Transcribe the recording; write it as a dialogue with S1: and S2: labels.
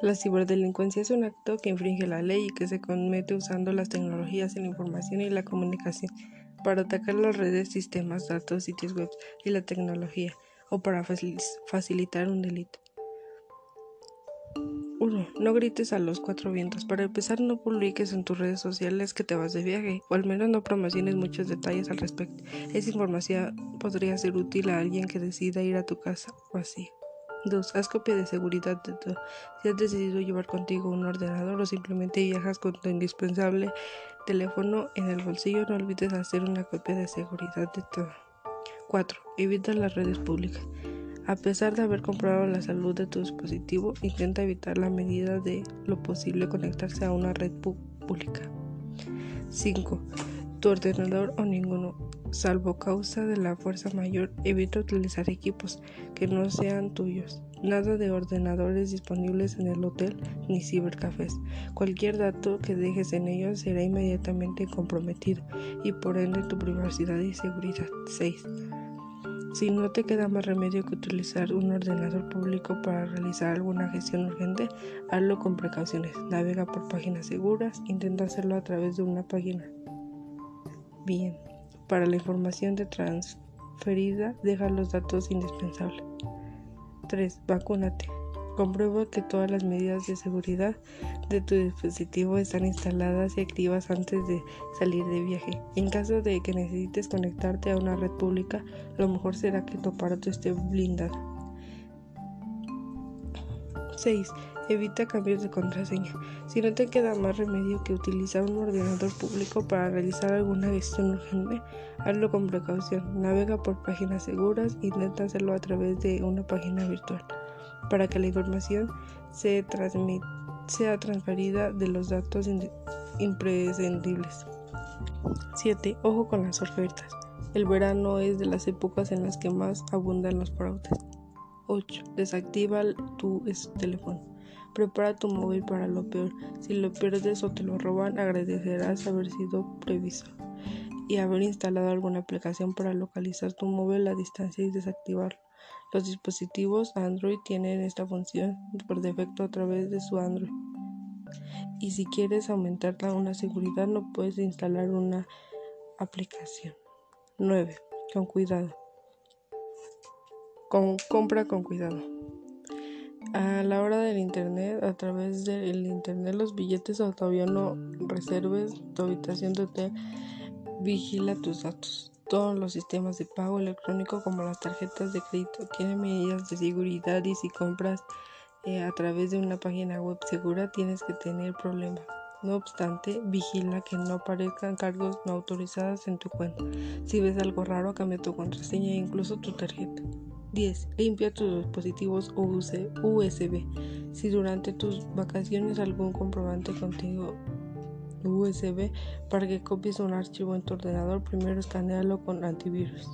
S1: La ciberdelincuencia es un acto que infringe la ley y que se comete usando las tecnologías de la información y la comunicación para atacar las redes, sistemas, datos, sitios web y la tecnología o para facilitar un delito. 1. No grites a los cuatro vientos. Para empezar, no publiques en tus redes sociales que te vas de viaje, o al menos no promociones muchos detalles al respecto. Esa información podría ser útil a alguien que decida ir a tu casa o así. 2. Haz copia de seguridad de todo. Si has decidido llevar contigo un ordenador o simplemente viajas con tu indispensable teléfono en el bolsillo, no olvides hacer una copia de seguridad de todo. 4. Evita las redes públicas. A pesar de haber comprobado la salud de tu dispositivo, intenta evitar la medida de lo posible conectarse a una red pública. 5. Tu ordenador o ninguno, salvo causa de la fuerza mayor, evita utilizar equipos que no sean tuyos. Nada de ordenadores disponibles en el hotel ni cibercafés. Cualquier dato que dejes en ellos será inmediatamente comprometido y por ende tu privacidad y seguridad. 6. Si no te queda más remedio que utilizar un ordenador público para realizar alguna gestión urgente, hazlo con precauciones. Navega por páginas seguras, intenta hacerlo a través de una página. Bien, para la información de transferida, deja los datos indispensables. 3. Vacúnate. Comprueba que todas las medidas de seguridad de tu dispositivo están instaladas y activas antes de salir de viaje. En caso de que necesites conectarte a una red pública, lo mejor será que tu aparato esté blindado. 6. Evita cambios de contraseña. Si no te queda más remedio que utilizar un ordenador público para realizar alguna gestión urgente, hazlo con precaución. Navega por páginas seguras intenta hacerlo a través de una página virtual para que la información se sea transferida de los datos imprescindibles. 7. Ojo con las ofertas. El verano es de las épocas en las que más abundan los fraudes. 8. Desactiva tu teléfono. Prepara tu móvil para lo peor. Si lo pierdes o te lo roban, agradecerás haber sido previsto y haber instalado alguna aplicación para localizar tu móvil a distancia y desactivarlo. Los dispositivos Android tienen esta función por defecto a través de su Android. Y si quieres aumentar una seguridad no puedes instalar una aplicación. 9. Con cuidado. Con, compra con cuidado. A la hora del internet, a través del internet, los billetes o todavía no reserves tu habitación de hotel. Vigila tus datos. Todos los sistemas de pago electrónico como las tarjetas de crédito tienen medidas de seguridad y si compras eh, a través de una página web segura tienes que tener problemas. No obstante, vigila que no aparezcan cargos no autorizados en tu cuenta. Si ves algo raro, cambia tu contraseña e incluso tu tarjeta. 10. Limpia tus dispositivos USB. Si durante tus vacaciones algún comprobante contigo USB para que copies un archivo en tu ordenador, primero escanealo con antivirus.